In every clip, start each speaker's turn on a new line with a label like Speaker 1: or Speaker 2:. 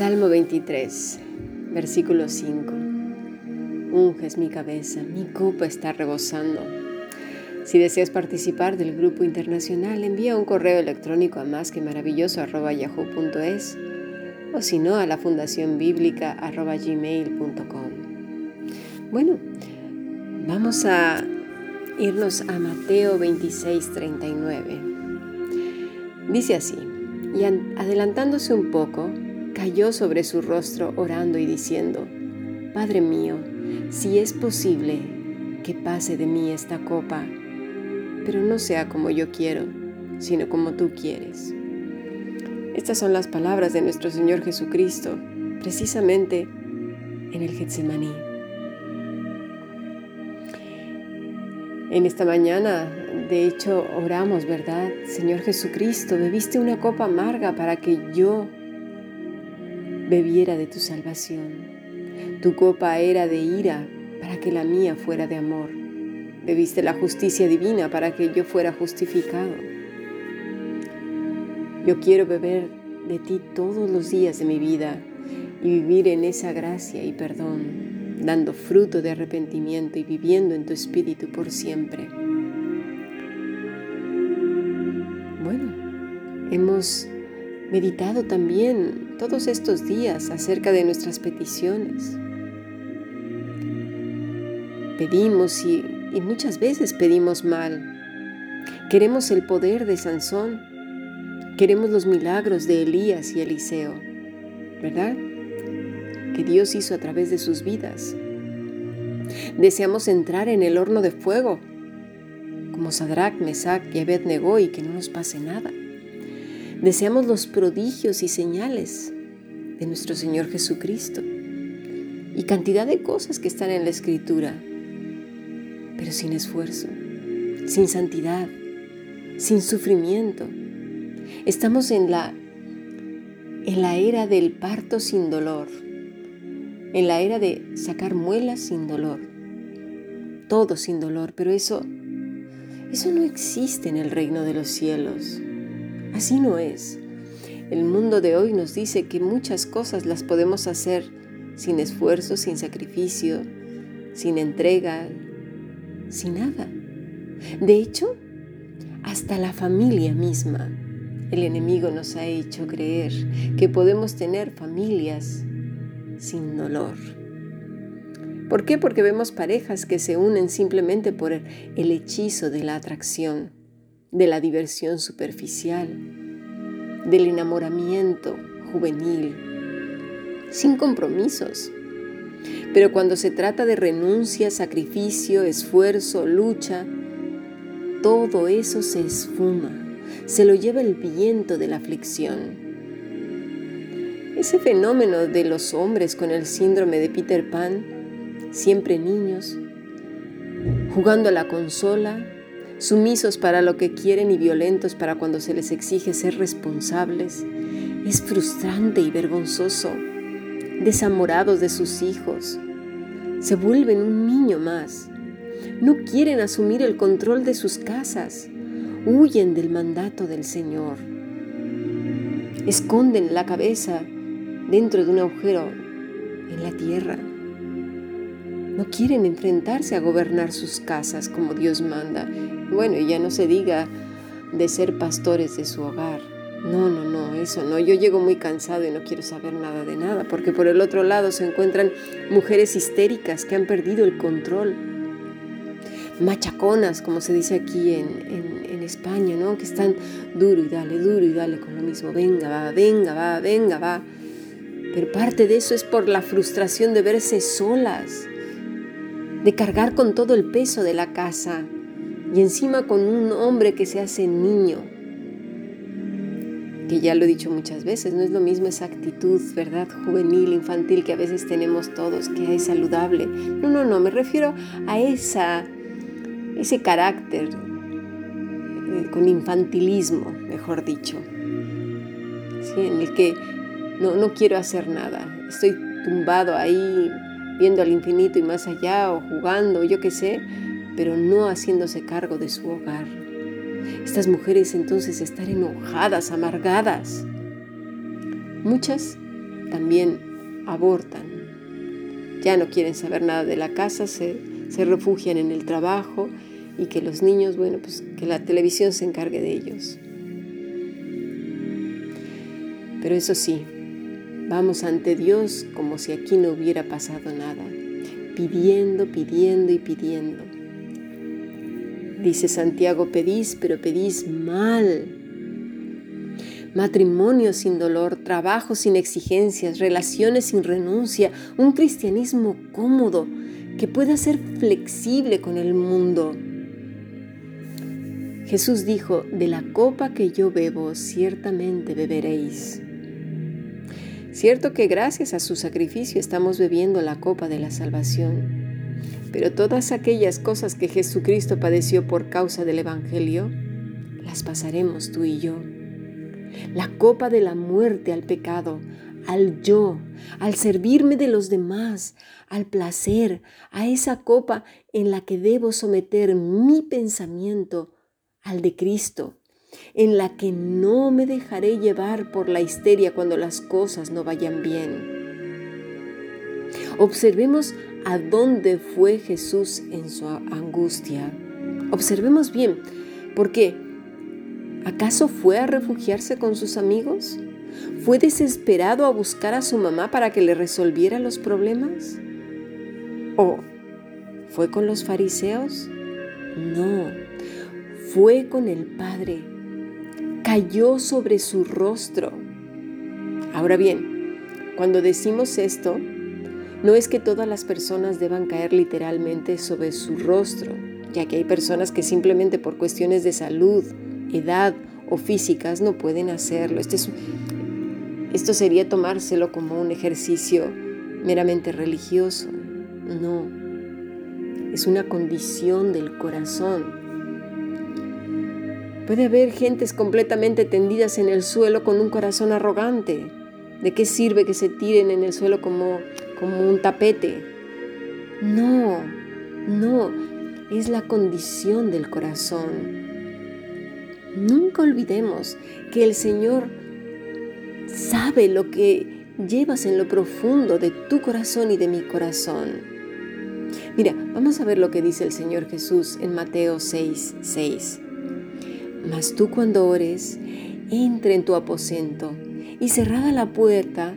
Speaker 1: Salmo 23, versículo 5. Unges mi cabeza, mi copa está rebosando. Si deseas participar del grupo internacional, envía un correo electrónico a más que maravilloso o si no a la fundación bíblica gmail.com. Bueno, vamos a irnos a Mateo 26, 39. Dice así, y adelantándose un poco, cayó sobre su rostro orando y diciendo, Padre mío, si es posible que pase de mí esta copa, pero no sea como yo quiero, sino como tú quieres. Estas son las palabras de nuestro Señor Jesucristo, precisamente en el Getsemaní. En esta mañana, de hecho, oramos, ¿verdad? Señor Jesucristo, bebiste una copa amarga para que yo bebiera de tu salvación. Tu copa era de ira para que la mía fuera de amor. Bebiste la justicia divina para que yo fuera justificado. Yo quiero beber de ti todos los días de mi vida y vivir en esa gracia y perdón, dando fruto de arrepentimiento y viviendo en tu espíritu por siempre. Bueno, hemos meditado también todos estos días acerca de nuestras peticiones. Pedimos y, muchas veces pedimos mal. Queremos el poder de Sansón. Queremos los milagros de Elías y Eliseo, ¿verdad? Que Dios hizo a través de sus vidas. Deseamos entrar en el horno de fuego, como Sadrach, Mesach y Abednego, y que no nos pase nada. Deseamos los prodigios y señales de nuestro Señor Jesucristo y cantidad de cosas que están en la Escritura, pero sin esfuerzo, sin santidad, sin sufrimiento. Estamos en la, en la era del parto sin dolor, en la era de sacar muelas sin dolor, todo sin dolor, pero eso, eso no existe en el reino de los cielos. Así no es. El mundo de hoy nos dice que muchas cosas las podemos hacer sin esfuerzo, sin sacrificio, sin entrega, sin nada. De hecho, hasta la familia misma, el enemigo nos ha hecho creer que podemos tener familias sin dolor. ¿Por qué? Porque vemos parejas que se unen simplemente por el hechizo de la atracción de la diversión superficial, del enamoramiento juvenil, sin compromisos. Pero cuando se trata de renuncia, sacrificio, esfuerzo, lucha, todo eso se esfuma, se lo lleva el viento de la aflicción. Ese fenómeno de los hombres con el síndrome de Peter Pan, siempre niños, jugando a la consola, sumisos para lo que quieren y violentos para cuando se les exige ser responsables. Es frustrante y vergonzoso. Desamorados de sus hijos. Se vuelven un niño más. No quieren asumir el control de sus casas. Huyen del mandato del Señor. Esconden la cabeza dentro de un agujero en la tierra. No quieren enfrentarse a gobernar sus casas como Dios manda bueno, y ya no se diga de ser pastores de su hogar. No, no, no, eso no. Yo llego muy cansado y no quiero saber nada de nada, porque por el otro lado se encuentran mujeres histéricas que han perdido el control. Machaconas, como se dice aquí en, en España, ¿no? Que están duro y dale, duro y dale con lo mismo. Venga, va, venga, va, venga, va. Pero parte de eso es por la frustración de verse solas, de cargar con todo el peso de la casa, y encima con un hombre que se hace niño, que ya lo he dicho muchas veces, no es lo mismo esa actitud, ¿verdad? Juvenil, infantil que a veces tenemos todos, que es saludable. No, no, no, me refiero a esa, ese carácter eh, con infantilismo, mejor dicho, ¿sí? en el que no, no quiero hacer nada, estoy tumbado ahí viendo al infinito y más allá o jugando, yo qué sé, pero no haciéndose cargo de su hogar. Estas mujeres entonces están enojadas, amargadas. Muchas también abortan. Ya no quieren saber nada de la casa, se, refugian en el trabajo y que los niños, bueno, pues que la televisión se encargue de ellos. Pero eso sí, vamos ante Dios como si aquí no hubiera pasado nada, pidiendo, pidiendo y pidiendo. Dice Santiago, pedís, pero pedís mal. Matrimonio sin dolor, trabajo sin exigencias, relaciones sin renuncia, un cristianismo cómodo que pueda ser flexible con el mundo. Jesús dijo, de la copa que yo bebo, ciertamente beberéis. Cierto que gracias a su sacrificio estamos bebiendo la copa de la salvación, pero todas aquellas cosas que Jesucristo padeció por causa del Evangelio, las pasaremos tú y yo. La copa de la muerte al pecado, al yo, al servirme de los demás, al placer, a esa copa en la que debo someter mi pensamiento al de Cristo en la que no me dejaré llevar por la histeria cuando las cosas no vayan bien. Observemos a dónde fue Jesús en su angustia. Observemos bien, ¿por qué? ¿Acaso fue a refugiarse con sus amigos? ¿Fue desesperado a buscar a su mamá para que le resolviera los problemas? ¿O fue con los fariseos? No, fue con el Padre cayó sobre su rostro. Ahora bien, cuando decimos esto, no es que todas las personas deban caer literalmente sobre su rostro, ya que hay personas que simplemente por cuestiones de salud, edad o físicas no pueden hacerlo. Este esto sería tomárselo como un ejercicio meramente religioso. No, es una condición del corazón Puede haber gentes completamente tendidas en el suelo con un corazón arrogante. ¿De qué sirve que se tiren en el suelo como, como un tapete? No, no, es la condición del corazón. Nunca olvidemos que el Señor sabe lo que llevas en lo profundo de tu corazón y de mi corazón. Mira, vamos a ver lo que dice el Señor Jesús en Mateo 6, 6. Mas tú cuando ores, entra en tu aposento y cerrada la puerta,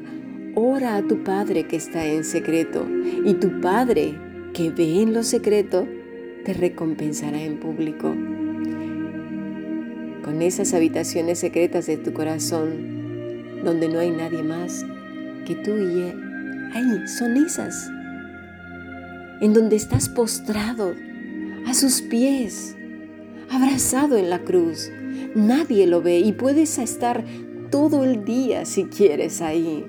Speaker 1: ora a tu Padre que está en secreto, y tu Padre que ve en lo secreto, te recompensará en público. Con esas habitaciones secretas de tu corazón, donde no hay nadie más que tú y Él, ahí son esas, en donde estás postrado a sus pies abrazado en la cruz. Nadie lo ve y puedes estar todo el día si quieres ahí.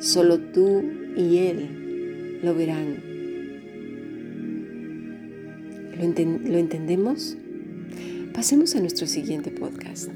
Speaker 1: Solo tú y Él lo verán. ¿Lo, entendemos? Pasemos a nuestro siguiente podcast.